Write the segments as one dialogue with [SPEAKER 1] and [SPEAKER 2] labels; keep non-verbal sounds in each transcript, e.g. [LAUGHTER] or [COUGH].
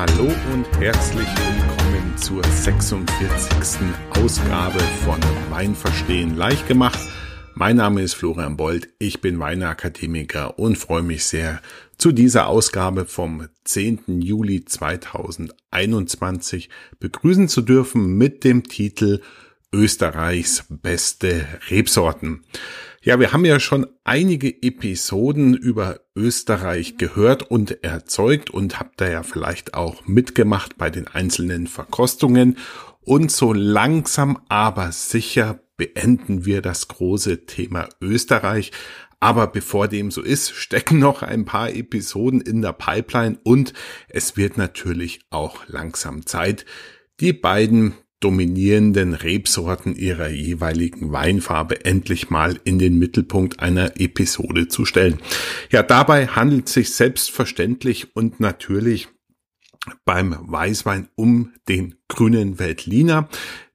[SPEAKER 1] Hallo und herzlich willkommen zur 46. Ausgabe von Wein verstehen leicht gemacht. Mein Name ist Florian Bold, ich bin Weinakademiker und freue mich sehr, zu dieser Ausgabe vom 10. Juli 2021 begrüßen zu dürfen mit dem Titel Österreichs beste Rebsorten. Ja, wir haben ja schon einige Episoden über Österreich gehört und erzeugt und habt da ja vielleicht auch mitgemacht bei den einzelnen Verkostungen. Und so langsam aber sicher beenden wir das große Thema Österreich. Aber bevor dem so ist, [LAUGHS] stecken noch ein paar Episoden in der Pipeline und es wird natürlich auch langsam Zeit, die beiden dominierenden Rebsorten ihrer jeweiligen Weinfarbe endlich mal in den Mittelpunkt einer Episode zu stellen. Ja, dabei handelt es sich selbstverständlich und natürlich beim Weißwein um den grünen Veltliner.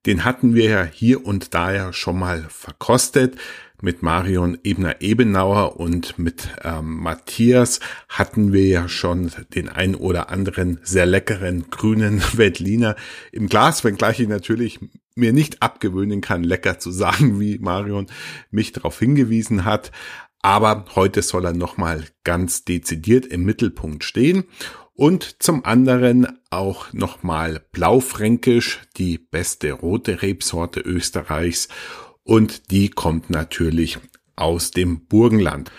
[SPEAKER 1] Den hatten wir ja hier und da ja schon mal verkostet mit Marion Ebner-Ebenauer und mit ähm, Matthias hatten wir ja schon den ein oder anderen sehr leckeren grünen [LAUGHS] Veltliner im Glas, wenngleich ich natürlich mir nicht abgewöhnen kann, lecker zu sagen, wie Marion mich darauf hingewiesen hat. Aber heute soll er nochmal ganz dezidiert im Mittelpunkt stehen. Und zum anderen auch nochmal Blaufränkisch, die beste rote Rebsorte Österreichs und die kommt natürlich aus dem Burgenland.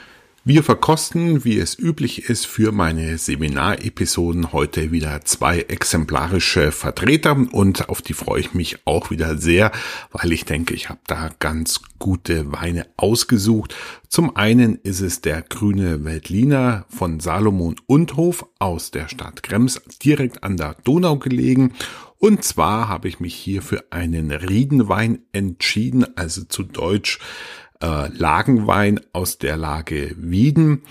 [SPEAKER 1] Wir verkosten, wie es üblich ist, für meine Seminarepisoden heute wieder zwei exemplarische Vertreter und auf die freue ich mich auch wieder sehr, weil ich denke, ich habe da ganz gute Weine ausgesucht. Zum einen ist es der grüne Veltliner von Salomon Undhof aus der Stadt Krems, direkt an der Donau gelegen und zwar habe ich mich hier für einen Riedenwein entschieden, also zu Deutsch äh, Lagenwein aus der Lage Wieden.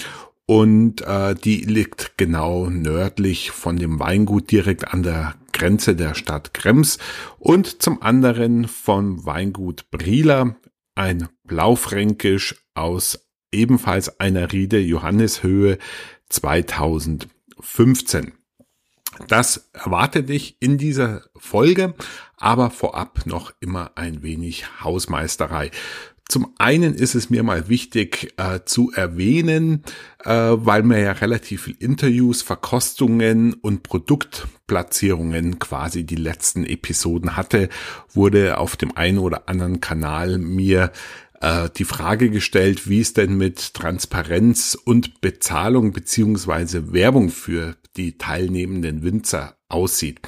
[SPEAKER 1] Und äh, die liegt genau nördlich von dem Weingut direkt an der Grenze der Stadt Krems und zum anderen vom Weingut Brieler ein Blaufränkisch aus ebenfalls einer Riede Johanneshöhe 2015. Das erwartet dich in dieser Folge, aber vorab noch immer ein wenig Hausmeisterei. Zum einen ist es mir mal wichtig äh, zu erwähnen, äh, weil man ja relativ viel Interviews, Verkostungen und Produktplatzierungen quasi die letzten Episoden hatte, wurde auf dem einen oder anderen Kanal mir äh, die Frage gestellt, wie es denn mit Transparenz und Bezahlung beziehungsweise Werbung für die teilnehmenden Winzer aussieht.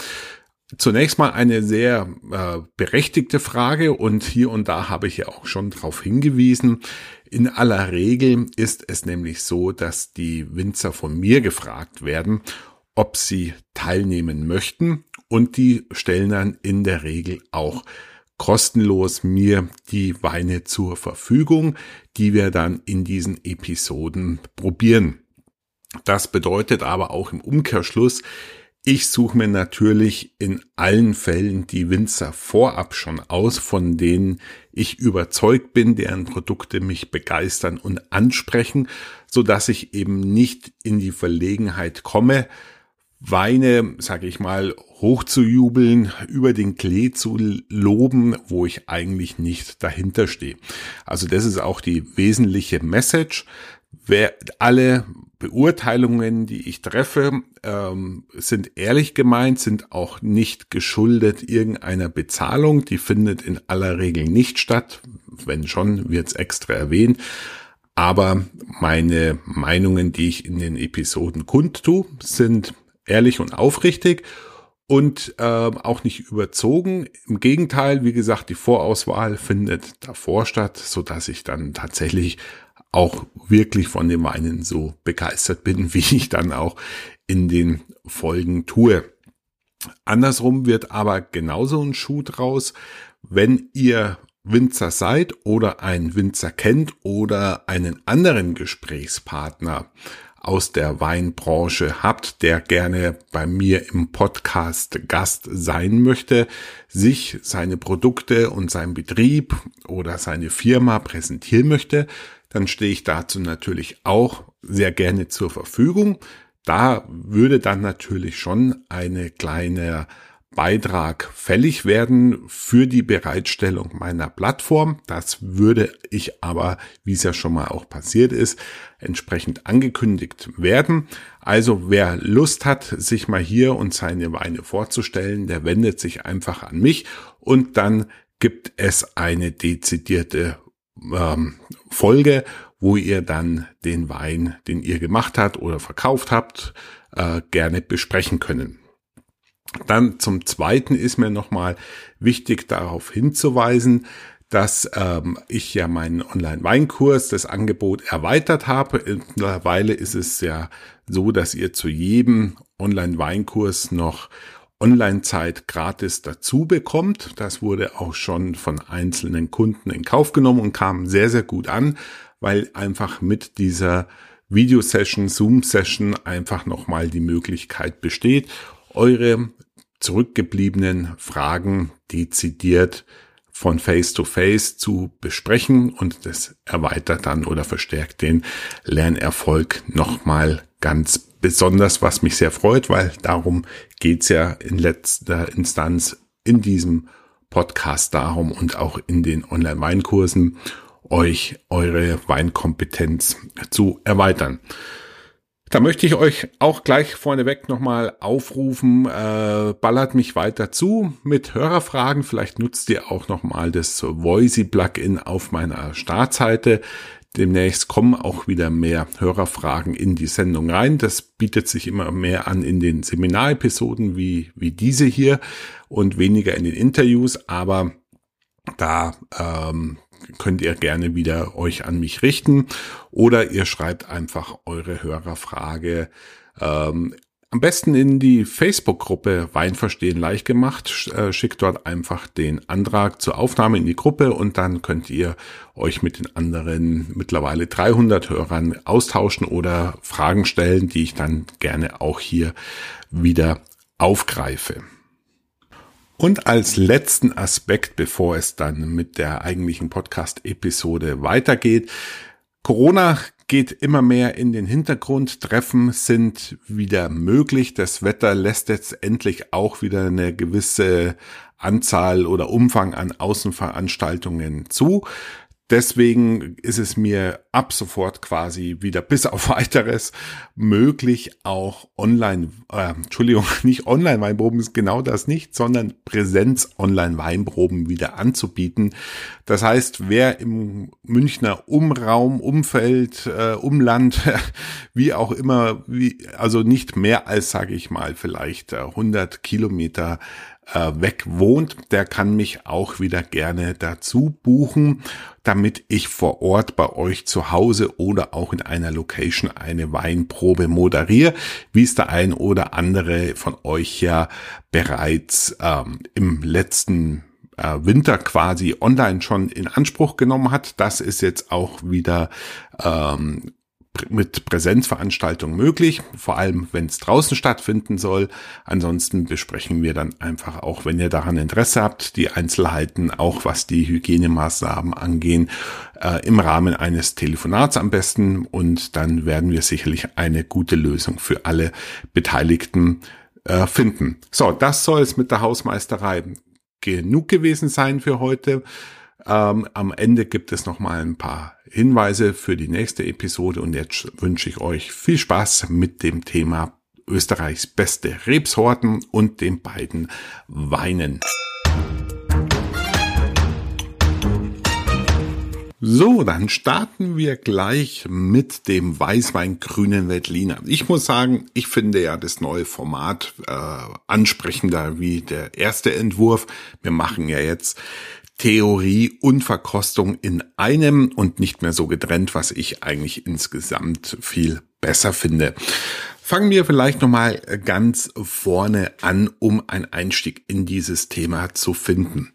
[SPEAKER 1] Zunächst mal eine sehr äh, berechtigte Frage und hier und da habe ich ja auch schon darauf hingewiesen. In aller Regel ist es nämlich so, dass die Winzer von mir gefragt werden, ob sie teilnehmen möchten und die stellen dann in der Regel auch kostenlos mir die Weine zur Verfügung, die wir dann in diesen Episoden probieren. Das bedeutet aber auch im Umkehrschluss, ich suche mir natürlich in allen Fällen die Winzer vorab schon aus, von denen ich überzeugt bin, deren Produkte mich begeistern und ansprechen, so dass ich eben nicht in die Verlegenheit komme, Weine, sage ich mal, hochzujubeln, über den Klee zu loben, wo ich eigentlich nicht dahinter stehe. Also das ist auch die wesentliche Message. Wer, alle Beurteilungen, die ich treffe, ähm, sind ehrlich gemeint, sind auch nicht geschuldet irgendeiner Bezahlung. Die findet in aller Regel nicht statt. Wenn schon, wird es extra erwähnt. Aber meine Meinungen, die ich in den Episoden kundtue, sind ehrlich und aufrichtig und äh, auch nicht überzogen. Im Gegenteil, wie gesagt, die Vorauswahl findet davor statt, so dass ich dann tatsächlich auch wirklich von dem Weinen so begeistert bin, [LAUGHS] wie ich dann auch in den Folgen tue. Andersrum wird aber genauso ein Schuh draus, wenn ihr Winzer seid oder einen Winzer kennt oder einen anderen Gesprächspartner aus der Weinbranche habt, der gerne bei mir im Podcast Gast sein möchte, sich seine Produkte und sein Betrieb oder seine Firma präsentieren möchte, dann stehe ich dazu natürlich auch sehr gerne zur Verfügung. Da würde dann natürlich schon eine kleine Beitrag fällig werden für die Bereitstellung meiner Plattform. Das würde ich aber, wie es ja schon mal auch passiert ist, entsprechend angekündigt werden. Also wer Lust hat, sich mal hier und seine Weine vorzustellen, der wendet sich einfach an mich und dann gibt es eine dezidierte ähm, Folge, wo ihr dann den Wein, den ihr gemacht habt oder verkauft habt, äh, gerne besprechen können. Dann zum Zweiten ist mir nochmal wichtig darauf hinzuweisen, dass ähm, ich ja meinen Online-Weinkurs, das Angebot erweitert habe. Mittlerweile ist es ja so, dass ihr zu jedem Online-Weinkurs noch Online-Zeit gratis dazu bekommt. Das wurde auch schon von einzelnen Kunden in Kauf genommen und kam sehr, sehr gut an, weil einfach mit dieser Videosession, Zoom-Session einfach nochmal die Möglichkeit besteht, eure zurückgebliebenen Fragen dezidiert von Face to Face zu besprechen und das erweitert dann oder verstärkt den Lernerfolg nochmal ganz besonders, was mich sehr freut, weil darum geht's ja in letzter Instanz in diesem Podcast darum und auch in den Online-Weinkursen, euch eure Weinkompetenz zu erweitern. Da möchte ich euch auch gleich vorneweg nochmal aufrufen, äh, ballert mich weiter zu mit Hörerfragen. Vielleicht nutzt ihr auch nochmal das Voicy-Plugin auf meiner Startseite. Demnächst kommen auch wieder mehr Hörerfragen in die Sendung rein. Das bietet sich immer mehr an in den Seminarepisoden wie, wie diese hier und weniger in den Interviews. Aber da ähm, könnt ihr gerne wieder euch an mich richten oder ihr schreibt einfach eure Hörerfrage ähm, am besten in die Facebook-Gruppe Wein verstehen leicht gemacht. Äh, schickt dort einfach den Antrag zur Aufnahme in die Gruppe und dann könnt ihr euch mit den anderen mittlerweile 300 Hörern austauschen oder Fragen stellen, die ich dann gerne auch hier wieder aufgreife. Und als letzten Aspekt, bevor es dann mit der eigentlichen Podcast-Episode weitergeht, Corona geht immer mehr in den Hintergrund. Treffen sind wieder möglich. Das Wetter lässt jetzt endlich auch wieder eine gewisse Anzahl oder Umfang an Außenveranstaltungen zu. Deswegen ist es mir ab sofort quasi wieder bis auf weiteres möglich, auch online, äh, Entschuldigung, [LAUGHS] nicht Online-Weinproben ist genau das nicht, sondern Präsenz-Online-Weinproben wieder anzubieten. Das heißt, wer im Münchner Umraum, Umfeld, äh, Umland, [LAUGHS] wie auch immer, wie, also nicht mehr als, sage ich mal, vielleicht 100 Kilometer äh, weg wohnt, der kann mich auch wieder gerne dazu buchen, damit ich vor Ort bei euch zu Hause oder auch in einer Location eine Weinprobe moderiere, wie es der ein oder andere von euch ja bereits ähm, im letzten äh, Winter quasi online schon in Anspruch genommen hat. Das ist jetzt auch wieder ähm, mit Präsenzveranstaltungen möglich, vor allem wenn es draußen stattfinden soll. Ansonsten besprechen wir dann einfach auch, wenn ihr daran Interesse habt, die Einzelheiten, auch was die Hygienemaßnahmen angehen, äh, im Rahmen eines Telefonats am besten und dann werden wir sicherlich eine gute Lösung für alle Beteiligten äh, finden. So, das soll es mit der Hausmeisterei genug gewesen sein für heute. Ähm, am Ende gibt es noch mal ein paar Hinweise für die nächste Episode und jetzt wünsche ich euch viel Spaß mit dem Thema Österreichs beste Rebsorten und den beiden Weinen. So, dann starten wir gleich mit dem Weißwein Grünen Veltliner. Ich muss sagen, ich finde ja das neue Format äh, ansprechender wie der erste Entwurf. Wir machen ja jetzt Theorie und Verkostung in einem und nicht mehr so getrennt, was ich eigentlich insgesamt viel besser finde. Fangen wir vielleicht nochmal ganz vorne an, um einen Einstieg in dieses Thema zu finden.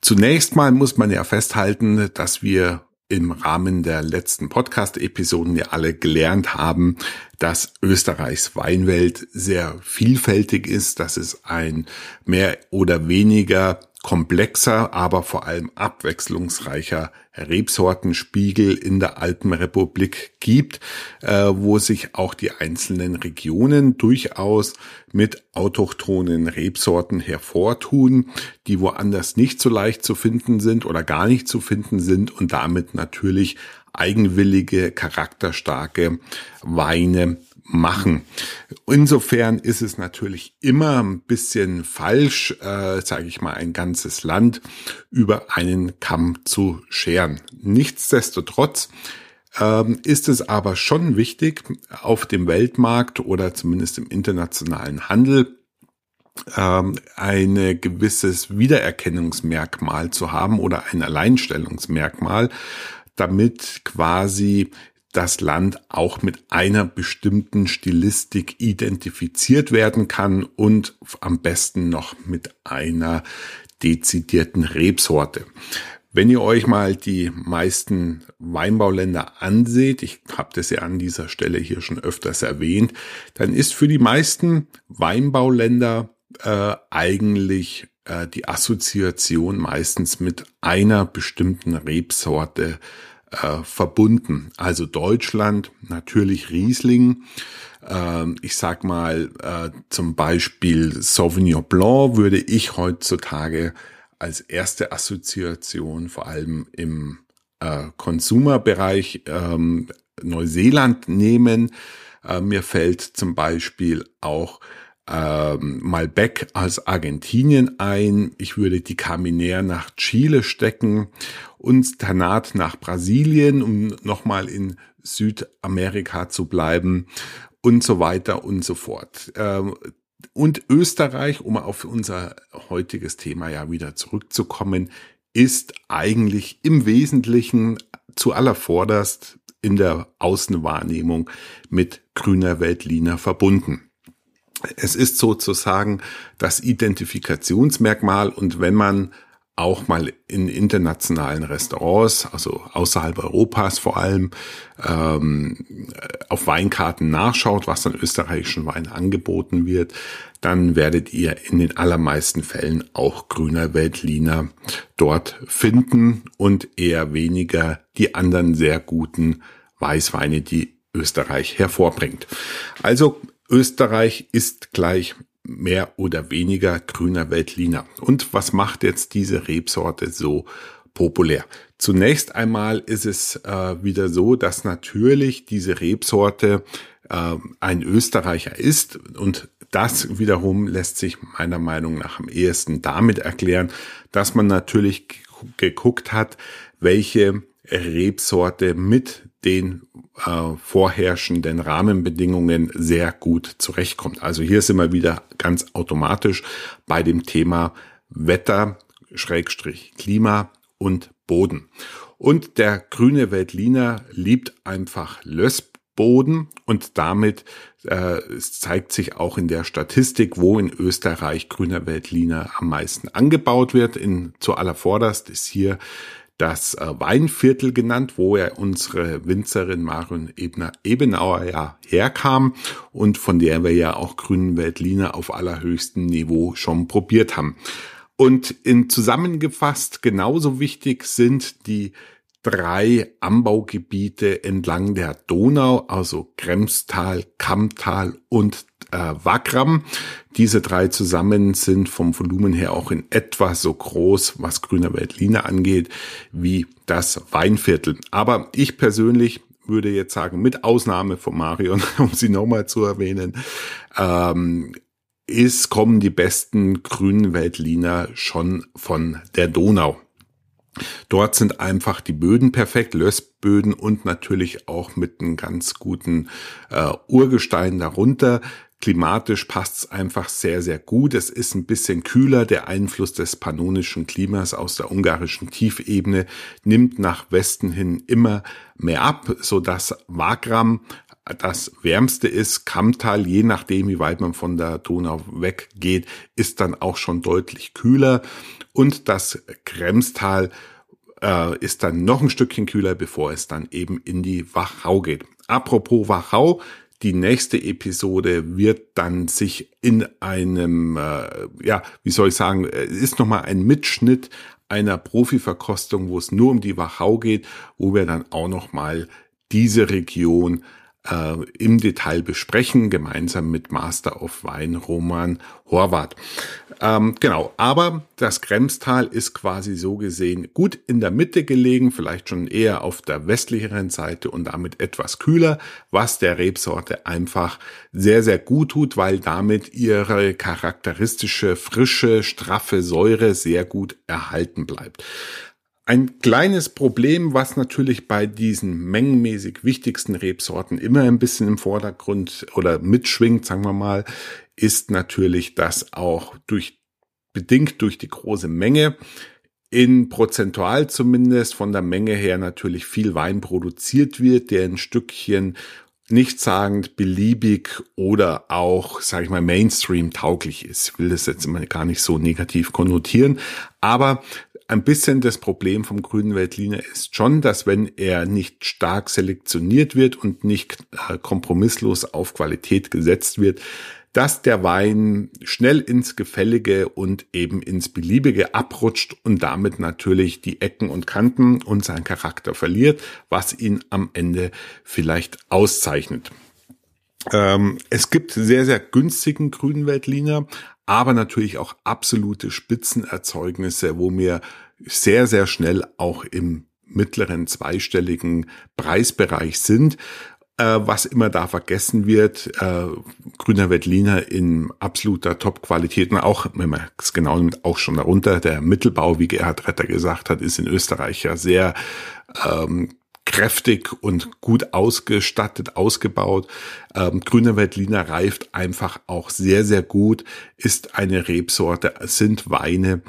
[SPEAKER 1] Zunächst mal muss man ja festhalten, dass wir im Rahmen der letzten Podcast-Episoden ja alle gelernt haben, dass Österreichs Weinwelt sehr vielfältig ist, dass es ein mehr oder weniger komplexer, aber vor allem abwechslungsreicher Rebsortenspiegel in der Alpenrepublik gibt, äh, wo sich auch die einzelnen Regionen durchaus mit autochthonen Rebsorten hervortun, die woanders nicht so leicht zu finden sind oder gar nicht zu finden sind und damit natürlich eigenwillige, charakterstarke Weine machen. Insofern ist es natürlich immer ein bisschen falsch, äh, sage ich mal, ein ganzes Land über einen Kamm zu scheren. Nichtsdestotrotz ähm, ist es aber schon wichtig, auf dem Weltmarkt oder zumindest im internationalen Handel ähm, ein gewisses Wiedererkennungsmerkmal zu haben oder ein Alleinstellungsmerkmal, damit quasi das Land auch mit einer bestimmten Stilistik identifiziert werden kann und am besten noch mit einer dezidierten Rebsorte. Wenn ihr euch mal die meisten Weinbauländer anseht, ich habe das ja an dieser Stelle hier schon öfters erwähnt, dann ist für die meisten Weinbauländer äh, eigentlich äh, die Assoziation meistens mit einer bestimmten Rebsorte äh, verbunden. Also Deutschland, natürlich Riesling. Äh, ich sag mal äh, zum Beispiel Sauvignon Blanc würde ich heutzutage als erste Assoziation vor allem im äh, Konsumerbereich ähm, Neuseeland nehmen. Äh, mir fällt zum Beispiel auch ähm, Malbec aus Argentinien ein. Ich würde die Caminère nach Chile stecken und Tanat nach Brasilien, um nochmal in Südamerika zu bleiben und so weiter und so fort. Ähm, und Österreich, um auf unser heutiges Thema ja wieder zurückzukommen, ist eigentlich im Wesentlichen zu allervorderst in der Außenwahrnehmung mit grüner Weltliner verbunden. Es ist sozusagen das Identifikationsmerkmal und wenn man auch mal in internationalen Restaurants, also außerhalb Europas vor allem, ähm, auf Weinkarten nachschaut, was an österreichischen Wein angeboten wird, dann werdet ihr in den allermeisten Fällen auch grüner Weltliner dort finden und eher weniger die anderen sehr guten Weißweine, die Österreich hervorbringt. Also Österreich ist gleich mehr oder weniger grüner Veltliner. Und was macht jetzt diese Rebsorte so populär? Zunächst einmal ist es äh, wieder so, dass natürlich diese Rebsorte äh, ein Österreicher ist und das wiederum lässt sich meiner Meinung nach am ehesten damit erklären, dass man natürlich geguckt hat, welche Rebsorte mit den äh, vorherrschenden Rahmenbedingungen sehr gut zurechtkommt. Also hier sind wir wieder ganz automatisch bei dem Thema Wetter, Schrägstrich, Klima und Boden. Und der grüne Veltliner liebt einfach Lössboden und damit äh, zeigt sich auch in der Statistik, wo in Österreich grüner Veltliner am meisten angebaut wird. In zu allervorderst ist hier das äh, Weinviertel genannt, wo er unsere Winzerin Marion Ebner Ebenauer ja herkam und von der wir ja auch grünen Veltliner auf allerhöchstem Niveau schon probiert haben. Und in zusammengefasst genauso wichtig sind die drei Anbaugebiete entlang der Donau, also Kremstal, Kammtal und äh, Wagram. Diese drei zusammen sind vom Volumen her auch in etwa so groß, was Grüner Veltliner angeht, wie das Weinviertel. Aber ich persönlich würde jetzt sagen, mit Ausnahme von Marion, [LAUGHS] um sie nochmal zu erwähnen, ähm, ist, kommen die besten grünen Veltliner schon von der Donau. Dort sind einfach die Böden perfekt, Lössböden und natürlich auch mit einem ganz guten äh, Urgestein darunter. Klimatisch passt es einfach sehr, sehr gut. Es ist ein bisschen kühler. Der Einfluss des pannonischen Klimas aus der ungarischen Tiefebene nimmt nach Westen hin immer mehr ab, so dass Wagram das wärmste ist. Kammtal, je nachdem, wie weit man von der Donau weggeht, ist dann auch schon deutlich kühler. Und das Kremstal äh, ist dann noch ein Stückchen kühler, bevor es dann eben in die Wachau geht. Apropos Wachau, Die nächste Episode wird dann sich in einem, äh, ja, wie soll ich sagen, ist nochmal ein Mitschnitt einer Profiverkostung, wo es nur um die Wachau geht, wo wir dann auch nochmal diese Region äh, im Detail besprechen, gemeinsam mit Master of Wine Roman Horvath. Ähm, genau, aber das Kremstal ist quasi so gesehen gut in der Mitte gelegen, vielleicht schon eher auf der westlicheren Seite und damit etwas kühler, was der Rebsorte einfach sehr, sehr gut tut, weil damit ihre charakteristische, frische, straffe Säure sehr gut erhalten bleibt. Ein kleines Problem, was natürlich bei diesen mengenmäßig wichtigsten Rebsorten immer ein bisschen im Vordergrund oder mitschwingt, sagen wir mal, ist natürlich, dass auch durch, bedingt durch die große Menge in prozentual zumindest von der Menge her natürlich viel Wein produziert wird, der ein Stückchen nichtssagend, beliebig oder auch, sage ich mal, Mainstream tauglich ist. Ich will das jetzt immer gar nicht so negativ konnotieren, aber ein bisschen das Problem vom grünen Veltliner ist schon, dass wenn er nicht stark selektioniert wird und nicht äh, kompromisslos auf Qualität gesetzt wird, dass der Wein schnell ins Gefällige und eben ins Beliebige abrutscht und damit natürlich die Ecken und Kanten und seinen Charakter verliert, was ihn am Ende vielleicht auszeichnet. Ähm, es gibt sehr, sehr günstigen grünen Veltliner, aber natürlich auch absolute Spitzenerzeugnisse, wo mir sehr, sehr schnell auch im mittleren zweistelligen Preisbereich sind. Äh, was immer da vergessen wird, äh, grüner Veltliner in absoluter Top-Qualität und auch, wenn man es genau nimmt, auch schon darunter. Der Mittelbau, wie Gerhard Retter gesagt hat, ist in Österreich ja sehr ähm, kräftig und gut ausgestattet, ausgebaut. Ähm, grüner Veltliner reift einfach auch sehr, sehr gut, ist eine Rebsorte, sind Weine,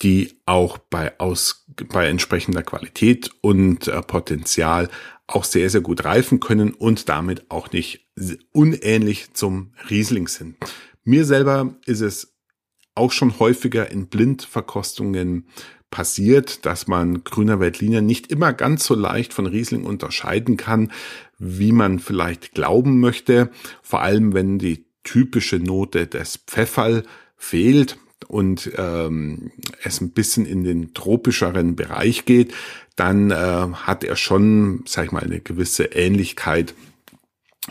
[SPEAKER 1] die auch bei, aus, bei entsprechender Qualität und äh, Potenzial auch sehr, sehr gut reifen können und damit auch nicht unähnlich zum Riesling sind. Mir selber ist es auch schon häufiger in Blindverkostungen passiert, dass man grüner Veltliner nicht immer ganz so leicht von Riesling unterscheiden kann, wie man vielleicht glauben möchte. Vor allem, wenn die typische Note des Pfefferl fehlt und ähm, es ein bisschen in den tropischeren Bereich geht, dann äh, hat er schon, sag ich mal, eine gewisse Ähnlichkeit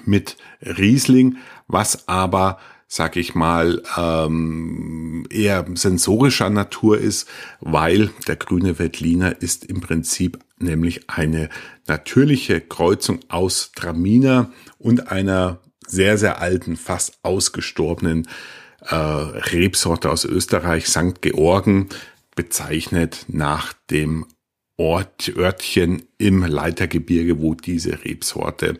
[SPEAKER 1] mit Riesling, was aber, sag ich mal, ähm, eher sensorischer Natur ist, weil der grüne Veltliner ist im Prinzip nämlich eine natürliche Kreuzung aus Traminer und einer sehr, sehr alten, fast ausgestorbenen äh, Rebsorte aus Österreich, St. Georgen, bezeichnet nach dem Ort, Örtchen im Leitergebirge, wo diese Rebsorte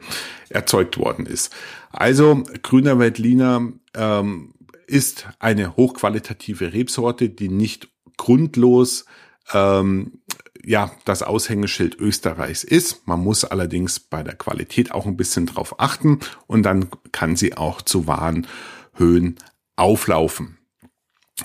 [SPEAKER 1] erzeugt worden ist. Also grüner Veltliner ähm, ist eine hochqualitative Rebsorte, die nicht grundlos ähm, ja das Aushängeschild Österreichs ist. Man muss allerdings bei der Qualität auch ein bisschen drauf achten und dann kann sie auch zu wahren Höhen auflaufen.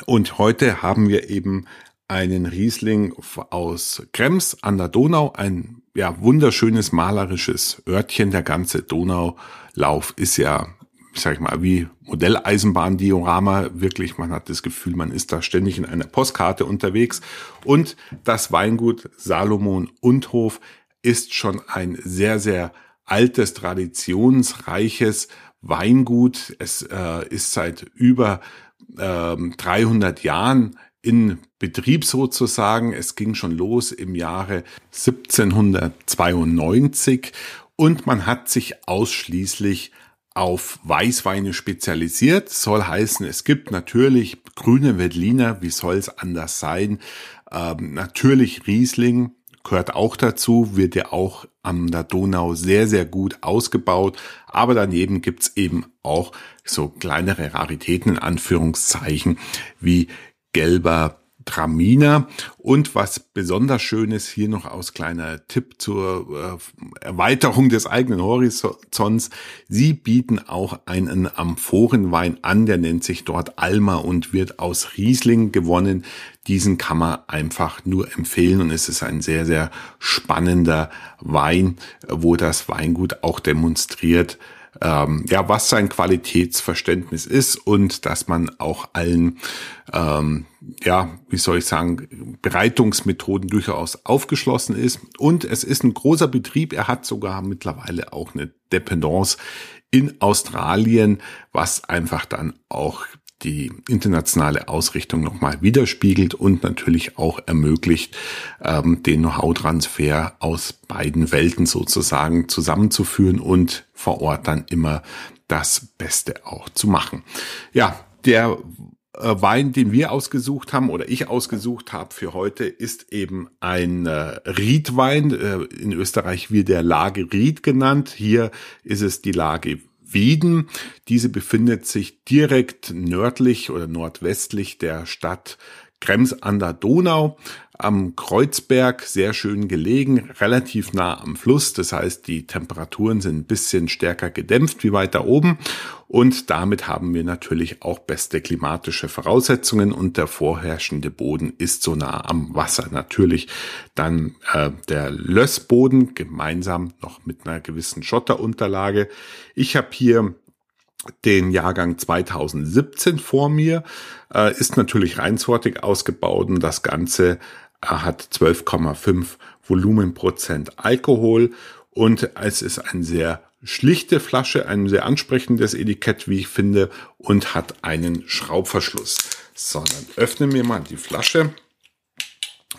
[SPEAKER 1] Und heute haben wir eben einen Riesling aus Krems an der Donau, ein ja wunderschönes malerisches Örtchen. Der ganze Donaulauf ist ja, sag ich mal, wie Modelleisenbahndiorama. Wirklich, man hat das Gefühl, man ist da ständig in einer Postkarte unterwegs. Und das Weingut Salomon und Hof ist schon ein sehr, sehr altes, traditionsreiches Weingut. Es äh, ist seit über äh, 300 Jahren in Betrieb sozusagen. Es ging schon los im Jahre 1792 und man hat sich ausschließlich auf Weißweine spezialisiert. Soll heißen, es gibt natürlich grüne Veltliner, wie soll es anders sein? Ähm, natürlich Riesling, gehört auch dazu, wird ja auch an der Donau sehr, sehr gut ausgebaut. Aber daneben gibt's eben auch so kleinere Raritäten in Anführungszeichen wie gelber Traminer. Und was besonders schön ist, hier noch aus kleiner Tipp zur äh, Erweiterung des eigenen Horizonts. Sie bieten auch einen Amphorenwein an, der nennt sich dort Alma und wird aus Riesling gewonnen. Diesen kann man einfach nur empfehlen und es ist ein sehr, sehr spannender Wein, wo das Weingut auch demonstriert, ähm, ja, was sein Qualitätsverständnis ist und dass man auch allen, ähm, ja, wie soll ich sagen, Bereitungsmethoden durchaus aufgeschlossen ist. Und es ist ein großer Betrieb. Er hat sogar mittlerweile auch eine Dependance in Australien, was einfach dann auch die internationale Ausrichtung nochmal widerspiegelt und natürlich auch ermöglicht, ähm, den Know-how-Transfer aus beiden Welten sozusagen zusammenzuführen und vor Ort dann immer das Beste auch zu machen. Ja, der äh, Wein, den wir ausgesucht haben oder ich ausgesucht habe für heute, ist eben ein äh, Riedwein. Äh, in Österreich wird der Lage Ried genannt. Hier ist es die Lage Wieden. Diese befindet sich direkt nördlich oder nordwestlich der Stadt Krems an der Donau am Kreuzberg, sehr schön gelegen, relativ nah am Fluss. Das heißt, die Temperaturen sind ein bisschen stärker gedämpft wie weiter oben. Und damit haben wir natürlich auch beste klimatische Voraussetzungen und der vorherrschende Boden ist so nah am Wasser. Natürlich dann äh, der Lössboden gemeinsam noch mit einer gewissen Schotterunterlage. Ich habe hier den Jahrgang 2017 vor mir, äh, ist natürlich reinsortig ausgebaut und das Ganze äh, hat 12,5 Volumenprozent Alkohol und es ist ein sehr schlichte Flasche, ein sehr ansprechendes Etikett, wie ich finde, und hat einen Schraubverschluss. So, dann öffnen wir mal die Flasche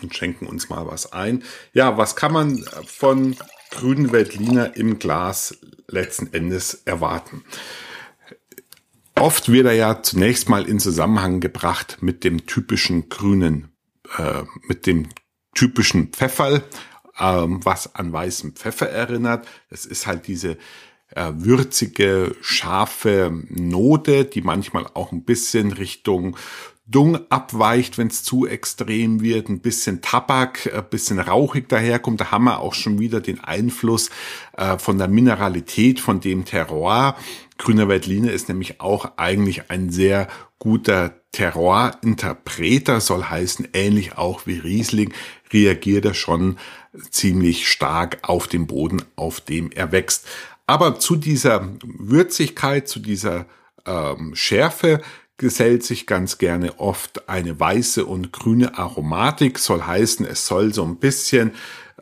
[SPEAKER 1] und schenken uns mal was ein. Ja, was kann man von grünen Veltliner im Glas letzten Endes erwarten? Oft wird er ja zunächst mal in Zusammenhang gebracht mit dem typischen grünen, äh, mit dem typischen Pfefferl, ähm, was an weißem Pfeffer erinnert. Es ist halt diese äh, würzige, scharfe Note, die manchmal auch ein bisschen Richtung Dung abweicht, wenn es zu extrem wird, ein bisschen Tabak, ein bisschen rauchig daherkommt. Da haben wir auch schon wieder den Einfluss äh, von der Mineralität, von dem Terroir. Grüner Veltliner ist nämlich auch eigentlich ein sehr guter Terroir-Interpreter, soll heißen, ähnlich auch wie Riesling, reagiert er schon ziemlich stark auf den Boden, auf dem er wächst. Aber zu dieser Würzigkeit, zu dieser ähm, Schärfe gesellt sich ganz gerne oft eine weiße und grüne Aromatik, soll heißen, es soll so ein bisschen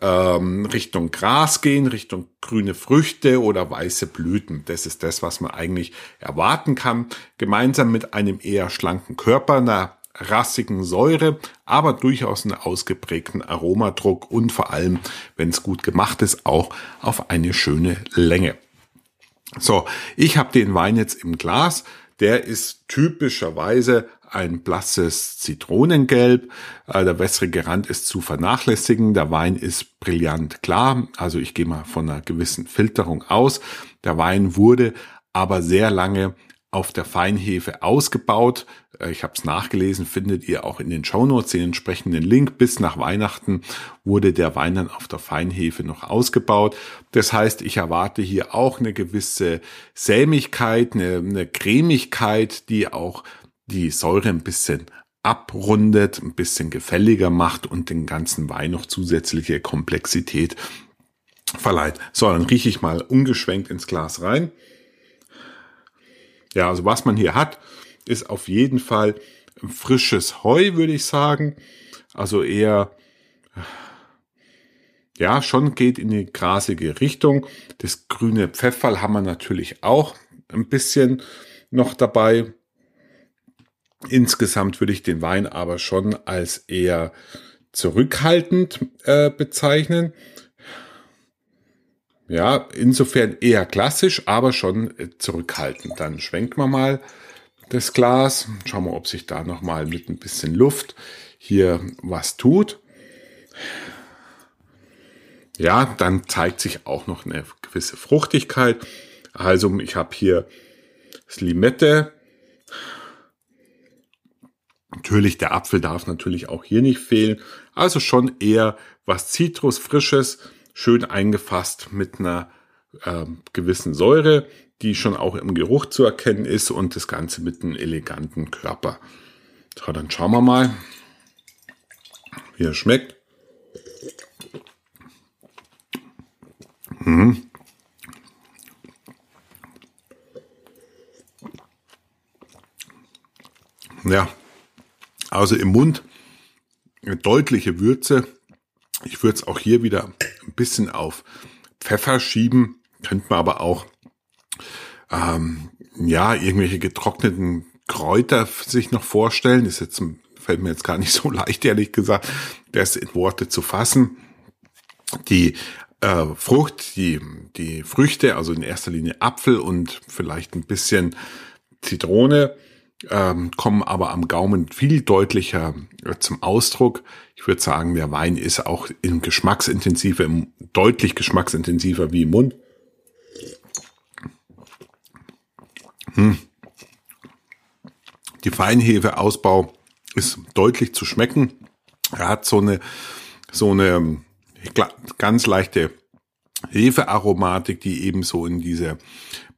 [SPEAKER 1] ähm, Richtung Gras gehen, Richtung grüne Früchte oder weiße Blüten. Das ist das, was man eigentlich erwarten kann. Gemeinsam mit einem eher schlanken Körper, einer rassigen Säure, aber durchaus einen ausgeprägten Aromadruck und vor allem, wenn es gut gemacht ist, auch auf eine schöne Länge. So, ich habe den Wein jetzt im Glas. Der ist typischerweise ein blasses Zitronengelb. Äh, der wässrige Rand ist zu vernachlässigen. Der Wein ist brillant klar. Also ich gehe mal von einer gewissen Filterung aus. Der Wein wurde aber sehr lange auf der Feinhefe ausgebaut. Äh, ich habe es nachgelesen, findet ihr auch in den Shownotes den entsprechenden Link. Bis nach Weihnachten wurde der Wein dann auf der Feinhefe noch ausgebaut. Das heißt, ich erwarte hier auch eine gewisse Sämigkeit, eine, eine Cremigkeit, die auch die Säure ein bisschen abrundet, ein bisschen gefälliger macht und den ganzen Wein noch zusätzliche Komplexität verleiht. So, dann rieche ich mal ungeschwenkt ins Glas rein. Ja, also was man hier hat, ist auf jeden Fall frisches Heu, würde ich sagen. Also eher, ja, schon geht in die grasige Richtung. Das grüne Pfefferl haben wir natürlich auch ein bisschen noch dabei. Insgesamt würde ich den Wein aber schon als eher zurückhaltend äh, bezeichnen. Ja, insofern eher klassisch, aber schon äh, zurückhaltend. Dann schwenken wir mal das Glas. Schauen wir, ob sich da nochmal mit ein bisschen Luft hier was tut. Ja, dann zeigt sich auch noch eine gewisse Fruchtigkeit. Also ich habe hier das Limette, Natürlich, der Apfel darf natürlich auch hier nicht fehlen. Also schon eher was Zitrus, Frisches, schön eingefasst mit einer äh, gewissen Säure, die schon auch im Geruch zu erkennen ist und das Ganze mit einem eleganten Körper. So, dann schauen wir mal, wie er schmeckt. Mhm. Ja, also im Mund eine deutliche Würze. Ich würde es auch hier wieder ein bisschen auf Pfeffer schieben, könnte man aber auch ähm, ja irgendwelche getrockneten Kräuter sich noch vorstellen. Ist jetzt fällt mir jetzt gar nicht [LAUGHS] so leicht, ehrlich gesagt, das in Worte zu fassen. Die äh, Frucht, die, die Früchte, also in erster Linie Apfel und vielleicht ein bisschen Zitrone, ähm, kommen aber am Gaumen viel deutlicher äh, zum Ausdruck. Ich würde sagen, der Wein ist auch im geschmacksintensiver, deutlich geschmacksintensiver wie im Mund. Die Feinhefeausbau ist deutlich zu schmecken. Er hat so eine, so eine ganz leichte Hefearomatik, die eben so in diese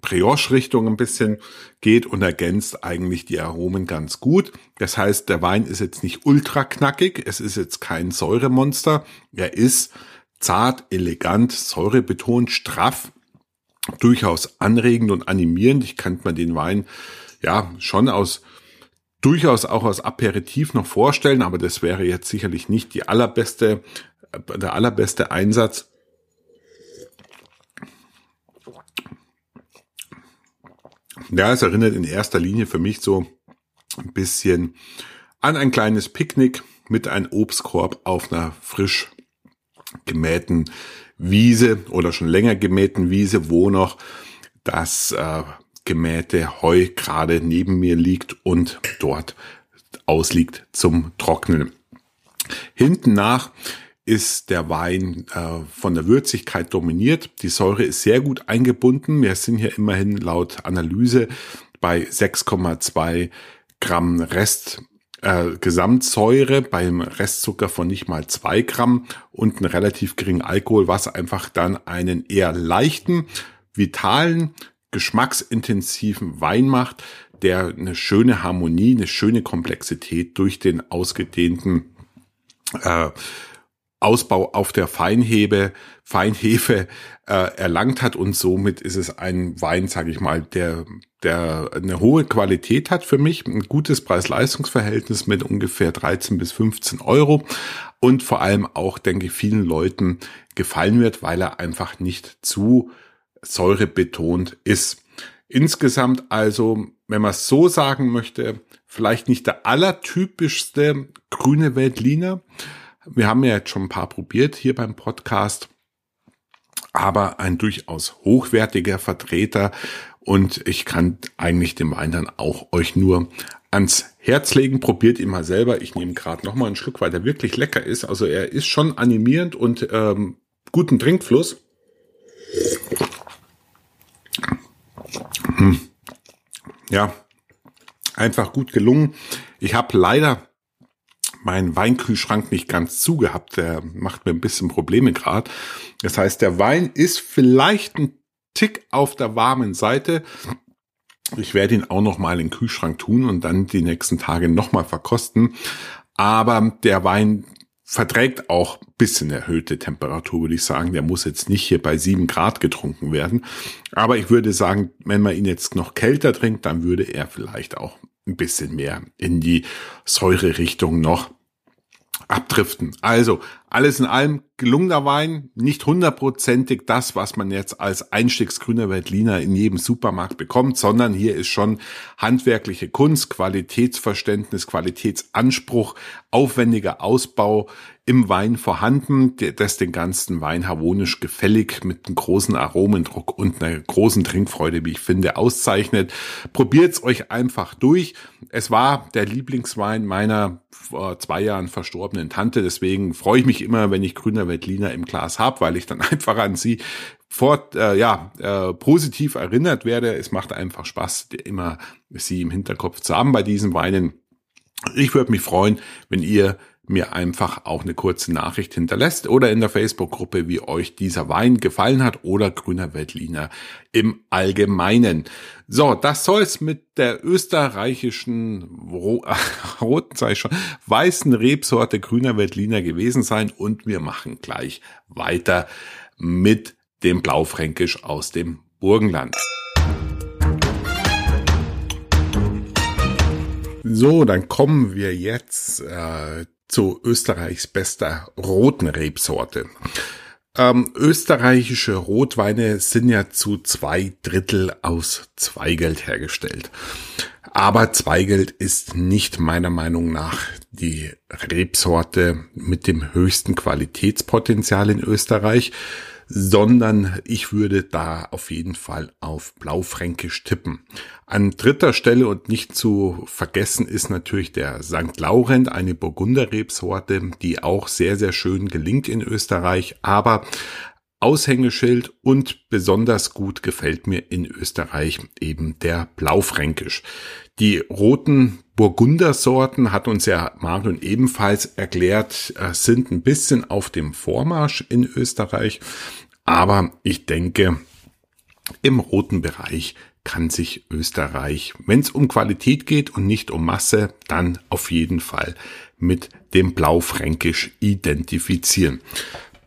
[SPEAKER 1] Brioche-Richtung ein bisschen geht und ergänzt eigentlich die Aromen ganz gut. Das heißt, der Wein ist jetzt nicht ultra knackig, es ist jetzt kein Säuremonster, er ist zart, elegant, säurebetont, straff, durchaus anregend und animierend. Ich kann mir den Wein ja schon aus durchaus auch als Aperitif noch vorstellen, aber das wäre jetzt sicherlich nicht die allerbeste, der allerbeste Einsatz. Ja, es erinnert in erster Linie für mich so ein bisschen an ein kleines Picknick mit einem Obstkorb auf einer frisch gemähten Wiese oder schon länger gemähten Wiese, wo noch das äh, gemähte Heu gerade neben mir liegt und dort ausliegt zum Trocknen. Hinten nach ist der Wein äh, von der Würzigkeit dominiert. Die Säure ist sehr gut eingebunden. Wir sind hier immerhin laut Analyse bei 6,2 Gramm Rest äh, Gesamtsäure beim Restzucker von nicht mal zwei Gramm und einen relativ geringen Alkohol, was einfach dann einen eher leichten, vitalen, geschmacksintensiven Wein macht, der eine schöne Harmonie, eine schöne Komplexität durch den ausgedehnten äh, Ausbau auf der Feinhebe, Feinhefe äh, erlangt hat. Und somit ist es ein Wein, sage ich mal, der der eine hohe Qualität hat für mich, ein gutes Preis-Leistungs-Verhältnis mit ungefähr 13 bis 15 Euro. Und vor allem auch, denke ich, vielen Leuten gefallen wird, weil er einfach nicht zu säurebetont ist. Insgesamt also, wenn man es so sagen möchte, vielleicht nicht der allertypischste grüne Weltliner, wir haben ja jetzt schon ein paar probiert hier beim Podcast, aber ein durchaus hochwertiger Vertreter und ich kann eigentlich den Wein dann auch euch nur ans Herz legen. Probiert ihn mal selber. Ich nehme gerade noch mal einen Schluck, weil der wirklich lecker ist. Also er ist schon animierend und ähm, guten Trinkfluss. Hm. Ja, einfach gut gelungen. Ich habe leider meinen Weinkühlschrank nicht ganz zugehabt. Der macht mir ein bisschen Probleme gerade. Das heißt, der Wein ist vielleicht ein Tick auf der warmen Seite. Ich werde ihn auch noch mal in den Kühlschrank tun und dann die nächsten Tage noch mal verkosten. Aber der Wein verträgt auch bisschen erhöhte Temperatur, würde ich sagen. Der muss jetzt nicht hier bei sieben Grad getrunken werden. Aber ich würde sagen, wenn man ihn jetzt noch kälter trinkt, dann würde er vielleicht auch ein bisschen mehr in die Säure-Richtung noch abdriften. Also alles in allem gelungener Wein, nicht hundertprozentig das, was man jetzt als Einstiegsgrüner Veltliner in jedem Supermarkt bekommt, sondern hier ist schon handwerkliche Kunst, Qualitätsverständnis, Qualitätsanspruch, aufwendiger Ausbau im Wein vorhanden, das den ganzen Wein harmonisch gefällig mit einem großen Aromendruck und einer großen Trinkfreude, wie ich finde, auszeichnet. Probiert's euch einfach durch. Es war der Lieblingswein meiner vor zwei Jahren verstorbenen Tante, deswegen freue ich mich immer, wenn ich grüner Veltliner im Glas habe, weil ich dann [LAUGHS] einfach an sie fort, äh, ja, äh, positiv erinnert werde. Es macht einfach Spaß, immer sie im Hinterkopf zu haben bei diesen Weinen. Ich würde mich freuen, wenn ihr mir einfach auch eine kurze Nachricht hinterlässt oder in der Facebook-Gruppe, wie euch dieser Wein gefallen hat oder grüner Veltliner im Allgemeinen. So, das soll's mit der österreichischen ro [LAUGHS] roten, ich schon, weißen Rebsorte grüner Veltliner gewesen sein und wir machen gleich weiter mit dem Blaufränkisch aus dem Burgenland. So, dann kommen wir jetzt äh, zu Österreichs bester roten Rebsorte. Ähm, österreichische Rotweine sind ja zu zwei Drittel aus Zweigeld hergestellt. Aber Zweigeld ist nicht meiner Meinung nach die Rebsorte mit dem höchsten Qualitätspotenzial in Österreich, sondern ich würde da auf jeden Fall auf Blaufränkisch tippen. An dritter Stelle und nicht zu vergessen ist natürlich der St. Laurent, eine Burgunderrebsorte, die auch sehr, sehr schön gelingt in Österreich, aber Aushängeschild und besonders gut gefällt mir in Österreich eben der Blaufränkisch. Die roten Burgundersorten hat uns ja Marion ebenfalls erklärt, äh, sind ein bisschen auf dem Vormarsch in Österreich. Aber ich denke, im roten Bereich kann sich Österreich, wenn es um Qualität geht und nicht um Masse, dann auf jeden Fall mit dem Blaufränkisch identifizieren.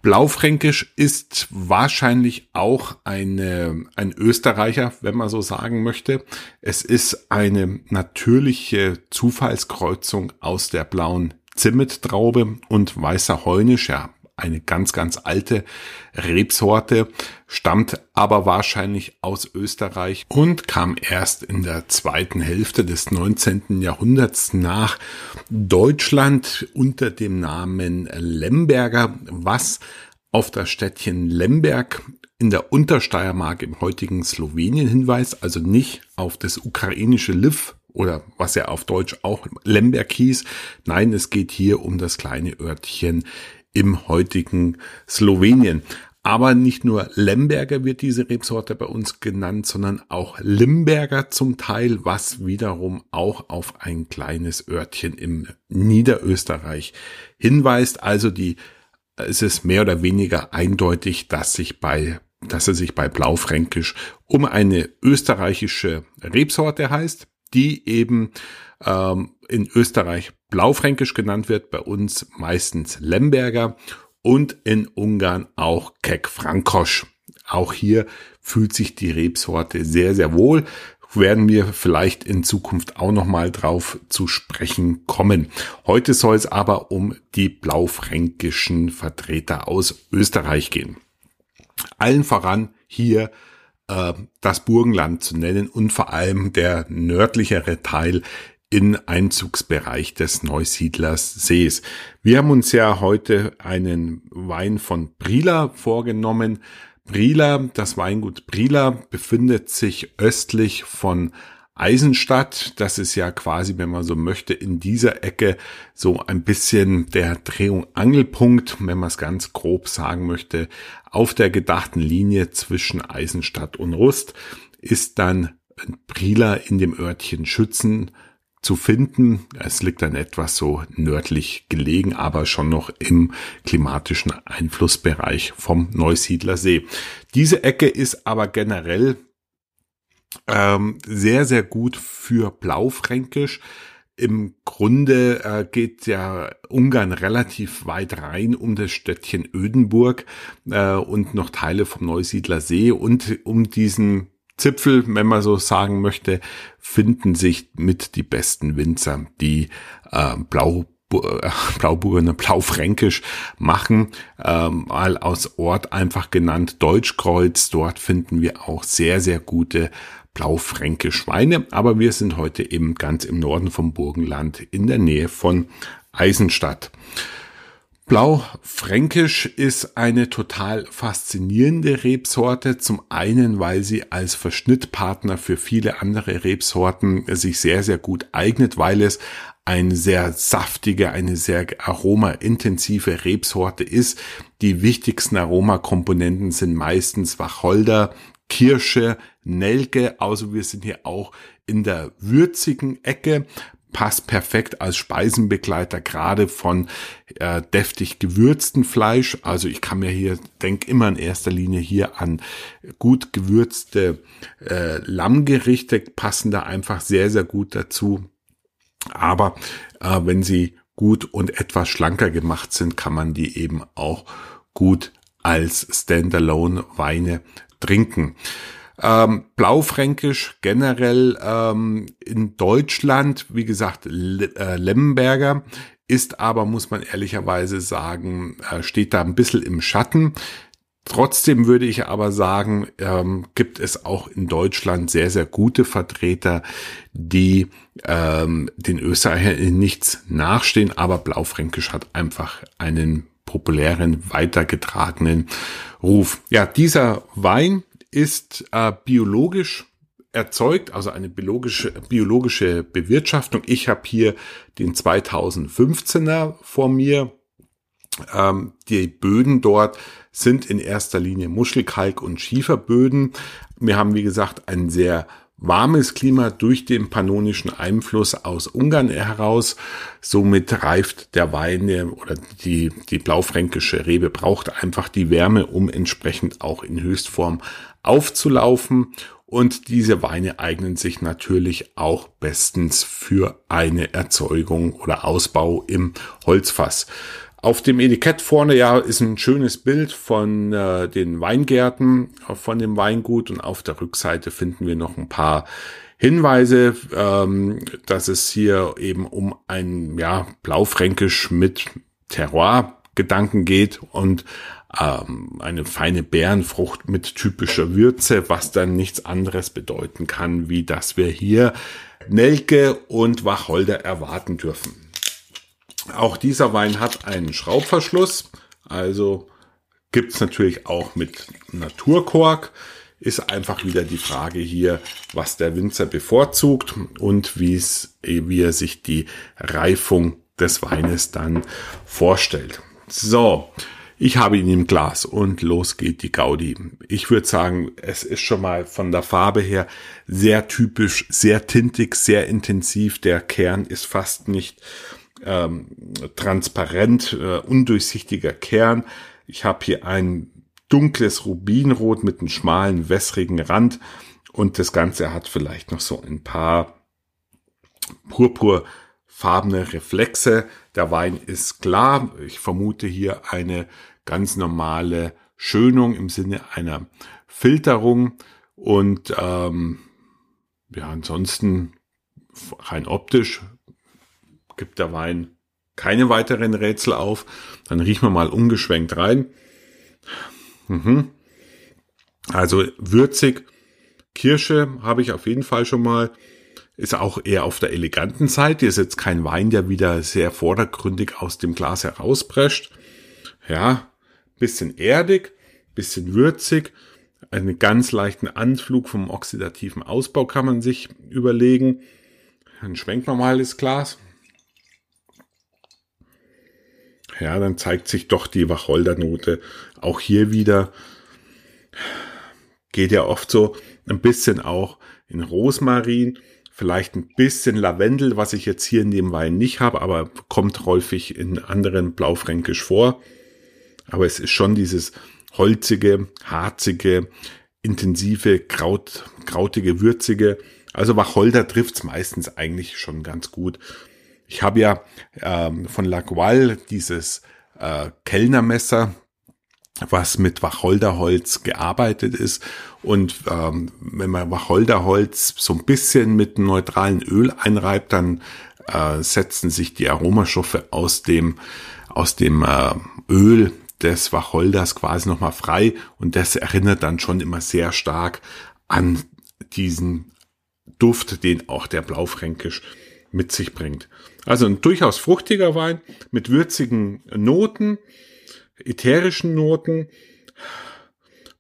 [SPEAKER 1] Blaufränkisch ist wahrscheinlich auch eine, ein Österreicher, wenn man so sagen möchte. Es ist eine natürliche Zufallskreuzung aus der blauen Zimmettraube und weißer Heunisch, ja, eine ganz, ganz alte Rebsorte, stammt aber wahrscheinlich aus Österreich und kam erst in der zweiten Hälfte des 19. Jahrhunderts nach Deutschland unter dem Namen Lemberger, was auf das Städtchen Lemberg in der Untersteiermark im heutigen Slowenien hinweist, also nicht auf das ukrainische Liv oder was ja auf Deutsch auch Lemberg hieß. Nein, es geht hier um das kleine Örtchen im heutigen Slowenien. Aber nicht nur Lemberger wird diese Rebsorte bei uns genannt, sondern auch Limberger zum Teil, was wiederum auch auf ein kleines Örtchen im Niederösterreich hinweist. Also die, es ist mehr oder weniger eindeutig, dass sich bei dass es sich bei Blaufränkisch um eine österreichische Rebsorte heißt, die eben ähm, in Österreich Blaufränkisch genannt wird, bei uns meistens Lemberger und in Ungarn auch Kek Frankosch. Auch hier fühlt sich die Rebsorte sehr, sehr wohl. Werden wir vielleicht in Zukunft auch nochmal drauf zu sprechen kommen. Heute soll es aber um die blaufränkischen Vertreter aus Österreich gehen. Allen voran hier äh, das Burgenland zu nennen und vor allem der nördlichere Teil in Einzugsbereich des Neusiedlers Sees. Wir haben uns ja heute einen Wein von Brila vorgenommen. Brila, das Weingut Brila befindet sich östlich von Eisenstadt. Das ist ja quasi, wenn man so möchte, in dieser Ecke so ein bisschen der Drehung Angelpunkt, wenn man es ganz grob sagen möchte, auf der gedachten Linie zwischen Eisenstadt und Rust ist dann Brila in dem Örtchen Schützen zu finden. Es liegt dann etwas so nördlich gelegen, aber schon noch im klimatischen Einflussbereich vom Neusiedler See. Diese Ecke ist aber generell ähm, sehr, sehr gut für Blaufränkisch. Im Grunde äh, geht ja Ungarn relativ weit rein um das Städtchen Ödenburg äh, und noch Teile vom Neusiedler See und um diesen Zipfel, wenn man so sagen möchte, finden sich mit die besten Winzer, die äh, [LAUGHS] Blau Blauburgener [LAUGHS] Blaufränkisch machen, ähm, mal aus Ort einfach genannt Deutschkreuz. Dort finden wir auch sehr, sehr gute Blaufränkisch Weine, aber wir sind heute eben ganz im Norden vom Burgenland in der Nähe von Eisenstadt. Blaufränkisch ist eine total faszinierende Rebsorte. Zum einen, weil sie als Verschnittpartner für viele andere Rebsorten sich sehr, sehr gut eignet, weil es eine sehr saftige, eine sehr aromaintensive Rebsorte ist. Die wichtigsten Aromakomponenten sind meistens Wacholder, Kirsche, Nelke. Also wir sind hier auch in der würzigen Ecke passt perfekt als Speisenbegleiter, gerade von äh, deftig gewürzten Fleisch. Also ich kann mir hier, denk immer in erster Linie hier an gut gewürzte äh, Lammgerichte, passen da einfach sehr, sehr gut dazu. Aber äh, wenn sie gut und etwas schlanker gemacht sind, kann man die eben auch gut als Standalone Weine trinken. Ähm, Blaufränkisch generell ähm, in Deutschland, wie gesagt, Le äh, Lemberger ist aber, muss man ehrlicherweise sagen, äh, steht da ein bisschen im Schatten. Trotzdem würde ich aber sagen, ähm, gibt es auch in Deutschland sehr, sehr gute Vertreter, die ähm, den Österreichern nichts nachstehen, aber Blaufränkisch hat einfach einen populären, weitergetragenen Ruf. Ja, dieser Wein ist äh, biologisch erzeugt, also eine biologische, biologische Bewirtschaftung. Ich habe hier den 2015er vor mir. Ähm, die Böden dort sind in erster Linie Muschelkalk- und Schieferböden. Wir haben, wie gesagt, ein sehr warmes Klima durch den pannonischen Einfluss aus Ungarn heraus. Somit reift der Wein oder die, die blaufränkische Rebe braucht einfach die Wärme, um entsprechend auch in Höchstform aufzulaufen. Und diese Weine eignen sich natürlich auch bestens für eine Erzeugung oder Ausbau im Holzfass. Auf dem Etikett vorne ja ist ein schönes Bild von äh, den Weingärten von dem Weingut und auf der Rückseite finden wir noch ein paar Hinweise, ähm, dass es hier eben um ein ja Blaufränkisch mit Terroir-Gedanken geht und ähm, eine feine Bärenfrucht mit typischer Würze, was dann nichts anderes bedeuten kann, wie dass wir hier Nelke und Wacholder erwarten dürfen. Auch dieser Wein hat einen Schraubverschluss, also gibt's natürlich auch mit Naturkork. Ist einfach wieder die Frage hier, was der Winzer bevorzugt und wie es, wie er sich die Reifung des Weines dann vorstellt. So, ich habe ihn im Glas und los geht die Gaudi. Ich würde sagen, es ist schon mal von der Farbe her sehr typisch, sehr tintig, sehr intensiv. Der Kern ist fast nicht ähm, transparent, äh, undurchsichtiger Kern. Ich habe hier ein dunkles Rubinrot mit einem schmalen, wässrigen Rand und das Ganze hat vielleicht noch so ein paar purpurfarbene Reflexe. Der Wein ist klar. Ich vermute hier eine ganz normale Schönung im Sinne einer Filterung und ähm, ja, ansonsten rein optisch gibt der Wein keine weiteren Rätsel auf. Dann riechen wir mal ungeschwenkt rein. Mhm. Also würzig. Kirsche habe ich auf jeden Fall schon mal. Ist auch eher auf der eleganten Seite. Ist jetzt kein Wein, der wieder sehr vordergründig aus dem Glas herausprescht. Ja, bisschen erdig, bisschen würzig. Einen ganz leichten Anflug vom oxidativen Ausbau kann man sich überlegen. Dann schwenkt man mal das Glas. ja, dann zeigt sich doch die Wacholdernote. Auch hier wieder geht ja oft so ein bisschen auch in Rosmarin, vielleicht ein bisschen Lavendel, was ich jetzt hier in dem Wein nicht habe, aber kommt häufig in anderen Blaufränkisch vor. Aber es ist schon dieses holzige, harzige, intensive, kraut, krautige, würzige. Also Wacholder trifft's meistens eigentlich schon ganz gut. Ich habe ja ähm, von Lagual dieses äh, Kellnermesser, was mit Wacholderholz gearbeitet ist. Und ähm, wenn man Wacholderholz so ein bisschen mit neutralen Öl einreibt, dann äh, setzen sich die Aromastoffe aus dem, aus dem äh, Öl des Wacholders quasi nochmal frei. Und das erinnert dann schon immer sehr stark an diesen Duft, den auch der Blaufränkisch mit sich bringt. Also ein durchaus fruchtiger Wein mit würzigen Noten, ätherischen Noten,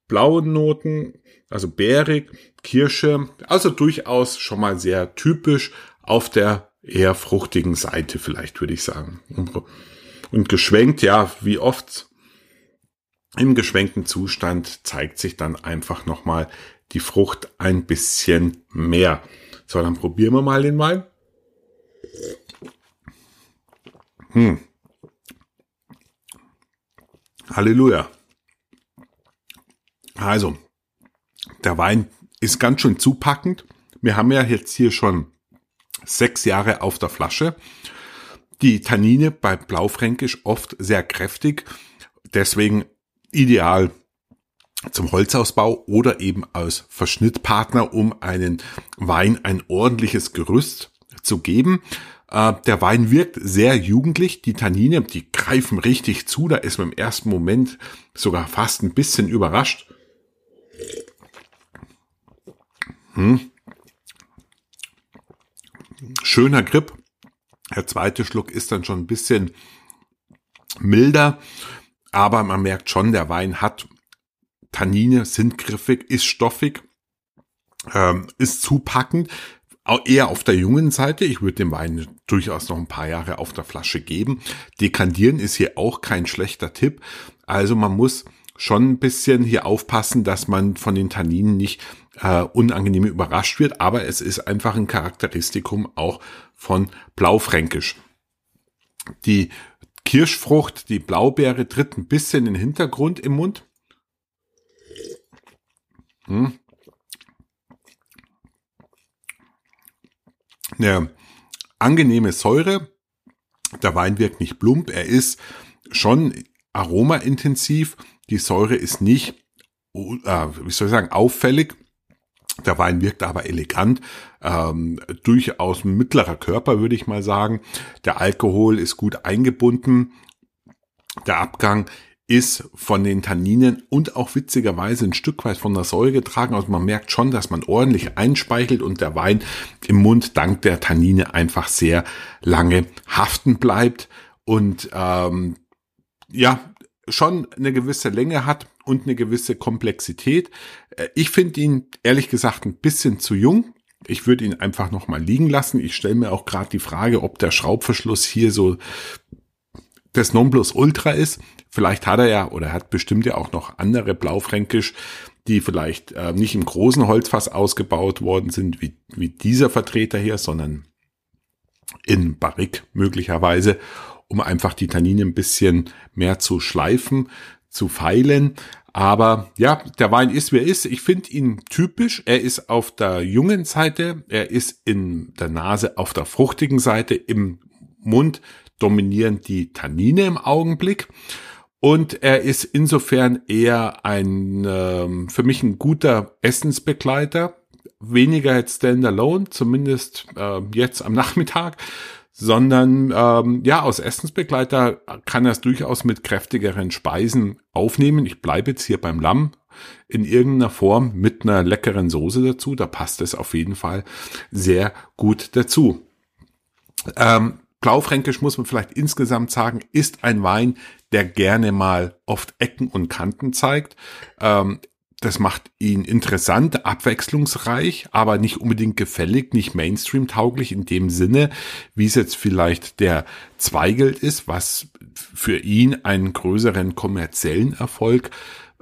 [SPEAKER 1] blauen Noten, also bärig, Kirsche, also durchaus schon mal sehr typisch auf der eher fruchtigen Seite vielleicht, würde ich sagen. Und geschwenkt, ja, wie oft im geschwenkten Zustand zeigt sich dann einfach nochmal die Frucht ein bisschen mehr. So, dann probieren wir mal den Wein. Hm. Halleluja. Also, der Wein ist ganz schön zupackend. Wir haben ja jetzt hier schon sechs Jahre auf der Flasche. Die Tannine bei Blaufränkisch oft sehr kräftig. Deswegen ideal zum Holzausbau oder eben als Verschnittpartner, um einen Wein ein ordentliches Gerüst zu geben. Äh, der Wein wirkt sehr jugendlich. Die Tannine, die greifen richtig zu. Da ist man im ersten Moment sogar fast ein bisschen überrascht. Hm. Schöner Grip. Der zweite Schluck ist dann schon ein bisschen milder, aber man merkt schon, der Wein hat Tannine, sind griffig, ist stoffig, ähm, ist zupackend, eher auf der jungen Seite. Ich würde dem Wein durchaus noch ein paar Jahre auf der Flasche geben. Dekandieren ist hier auch kein schlechter Tipp. Also man muss schon ein bisschen hier aufpassen, dass man von den Tanninen nicht äh, unangenehm überrascht wird, aber es ist einfach ein Charakteristikum auch von Blaufränkisch. Die Kirschfrucht, die Blaubeere tritt ein bisschen in den Hintergrund im Mund. Hm. Eine angenehme Säure. Der Wein wirkt nicht plump. Er ist schon aromaintensiv. Die Säure ist nicht, äh, wie soll ich sagen, auffällig. Der Wein wirkt aber elegant, ähm, durchaus mittlerer Körper, würde ich mal sagen. Der Alkohol ist gut eingebunden. Der Abgang ist von den Tanninen und auch witzigerweise ein Stück weit von der Säure getragen. Also man merkt schon, dass man ordentlich einspeichelt und der Wein im Mund dank der Tannine einfach sehr lange haften bleibt und ähm, ja, schon eine gewisse Länge hat und eine gewisse Komplexität. Äh, ich finde ihn ehrlich gesagt ein bisschen zu jung. Ich würde ihn einfach noch mal liegen lassen. Ich stelle mir auch gerade die Frage, ob der Schraubverschluss hier so das Nonplusultra ist. Vielleicht hat er ja oder hat bestimmt ja auch noch andere Blaufränkisch, die vielleicht äh, nicht im großen Holzfass ausgebaut worden sind, wie, wie dieser Vertreter hier, sondern in Barrik möglicherweise, um einfach die Tannine ein bisschen mehr zu schleifen, zu feilen. Aber ja, der Wein ist, wer ist. Ich finde ihn typisch. Er ist auf der jungen Seite, er ist in der Nase auf der fruchtigen Seite, im Mund dominieren die Tannine im Augenblick. Und er ist insofern eher ein, ähm, für mich ein guter Essensbegleiter. Weniger jetzt Standalone, zumindest äh, jetzt am Nachmittag, sondern ähm, ja, aus Essensbegleiter kann er es durchaus mit kräftigeren Speisen aufnehmen. Ich bleibe jetzt hier beim Lamm in irgendeiner Form mit einer leckeren Soße dazu. Da passt es auf jeden Fall sehr gut dazu. Ähm, Blaufränkisch muss man vielleicht insgesamt sagen, ist ein Wein, der gerne mal oft Ecken und Kanten zeigt. Ähm, das macht ihn interessant, abwechslungsreich, aber nicht unbedingt gefällig, nicht Mainstream-tauglich in dem Sinne, wie es jetzt vielleicht der Zweigelt ist, was für ihn einen größeren kommerziellen Erfolg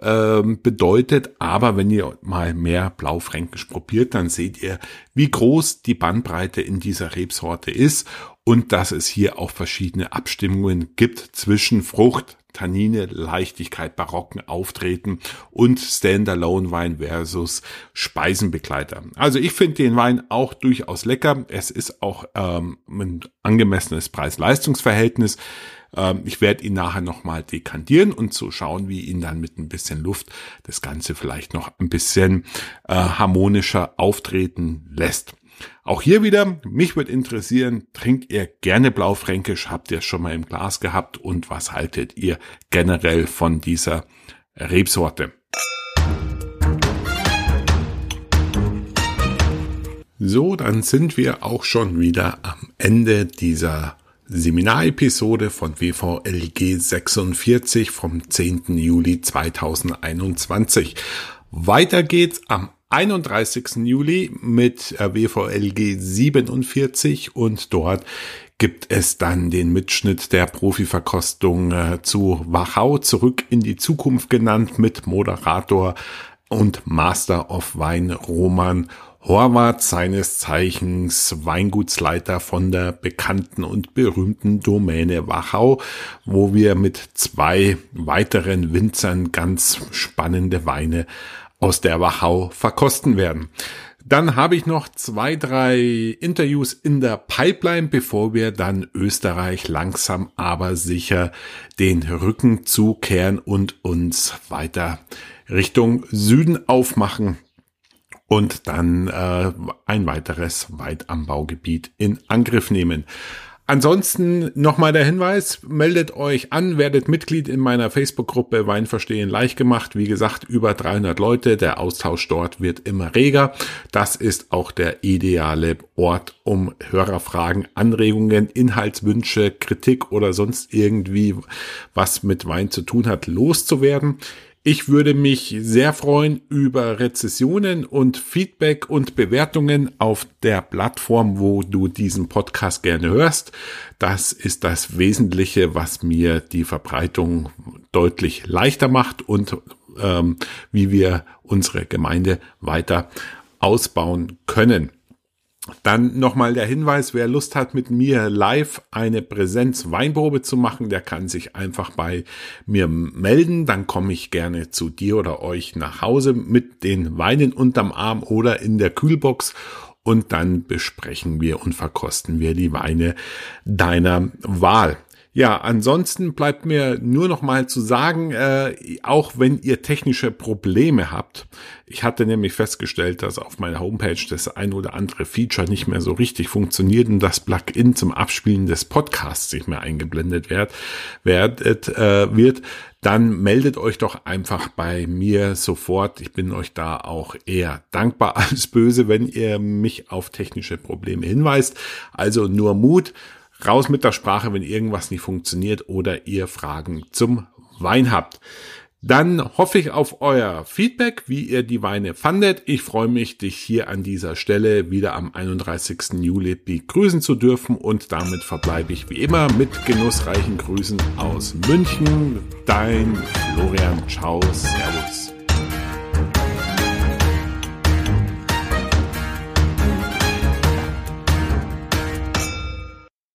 [SPEAKER 1] ähm, bedeutet. Aber wenn ihr mal mehr Blaufränkisch probiert, dann seht ihr, wie groß die Bandbreite in dieser Rebsorte ist und dass es hier auch verschiedene Abstimmungen gibt zwischen Frucht, Tannine, Leichtigkeit, barocken Auftreten und Standalone-Wein versus Speisenbegleiter. Also ich finde den Wein auch durchaus lecker. Es ist auch ähm, ein angemessenes Preis-Leistungs-Verhältnis. Ähm, ich werde ihn nachher nochmal dekantieren und so schauen, wie ihn dann mit ein bisschen Luft das Ganze vielleicht noch ein bisschen äh, harmonischer auftreten lässt. Auch hier wieder, mich würde interessieren, trinkt ihr gerne Blaufränkisch? Habt ihr es schon mal im Glas gehabt? Und was haltet ihr generell von dieser Rebsorte? So, dann sind wir auch schon wieder am Ende dieser Seminarepisode von WVLG 46 vom 10. Juli 2021. Weiter geht's am 31. Juli mit WVLG 47 und dort gibt es dann den Mitschnitt der Profiverkostung äh, zu Wachau zurück in die Zukunft genannt mit Moderator und Master of Wein Roman Horvath, seines Zeichens Weingutsleiter von der bekannten und berühmten Domäne Wachau, wo wir mit zwei weiteren Winzern ganz spannende Weine aus der Wachau verkosten werden. Dann habe ich noch zwei, drei Interviews in der Pipeline, bevor wir dann Österreich langsam aber sicher den Rücken zukehren und uns weiter Richtung Süden aufmachen und dann äh, ein weiteres Weitanbaugebiet in Angriff nehmen. Ansonsten nochmal der Hinweis, meldet euch an, werdet Mitglied in meiner Facebook-Gruppe Wein verstehen leicht gemacht. Wie gesagt, über 300 Leute, der Austausch dort wird immer reger. Das ist auch der ideale Ort, um Hörerfragen, Anregungen, Inhaltswünsche, Kritik oder sonst irgendwie was mit Wein zu tun hat, loszuwerden. Ich würde mich sehr freuen über Rezessionen und Feedback und Bewertungen auf der Plattform, wo du diesen Podcast gerne hörst. Das ist das Wesentliche, was mir die Verbreitung deutlich leichter macht und ähm, wie wir unsere Gemeinde weiter ausbauen können. Dann nochmal der Hinweis, wer Lust hat, mit mir live eine Präsenz-Weinprobe zu machen, der kann sich einfach bei mir melden. Dann komme ich gerne zu dir oder euch nach Hause mit den Weinen unterm Arm oder in der Kühlbox und dann besprechen wir und verkosten wir die Weine deiner Wahl. Ja, ansonsten bleibt mir nur noch mal zu sagen, äh, auch wenn ihr technische Probleme habt, ich hatte nämlich festgestellt, dass auf meiner Homepage das ein oder andere Feature nicht mehr so richtig funktioniert und das Plugin zum Abspielen des Podcasts nicht mehr eingeblendet wird, wird, äh, wird dann meldet euch doch einfach bei mir sofort. Ich bin euch da auch eher dankbar [LAUGHS] als böse, wenn ihr mich auf technische Probleme hinweist. Also nur Mut raus mit der Sprache, wenn irgendwas nicht funktioniert oder ihr Fragen zum Wein habt. Dann hoffe ich auf euer Feedback, wie ihr die Weine fandet. Ich freue mich, dich hier an dieser Stelle wieder am 31. Juli begrüßen zu dürfen und damit verbleibe ich wie immer mit genussreichen Grüßen aus München. Dein Florian. Ciao. Servus.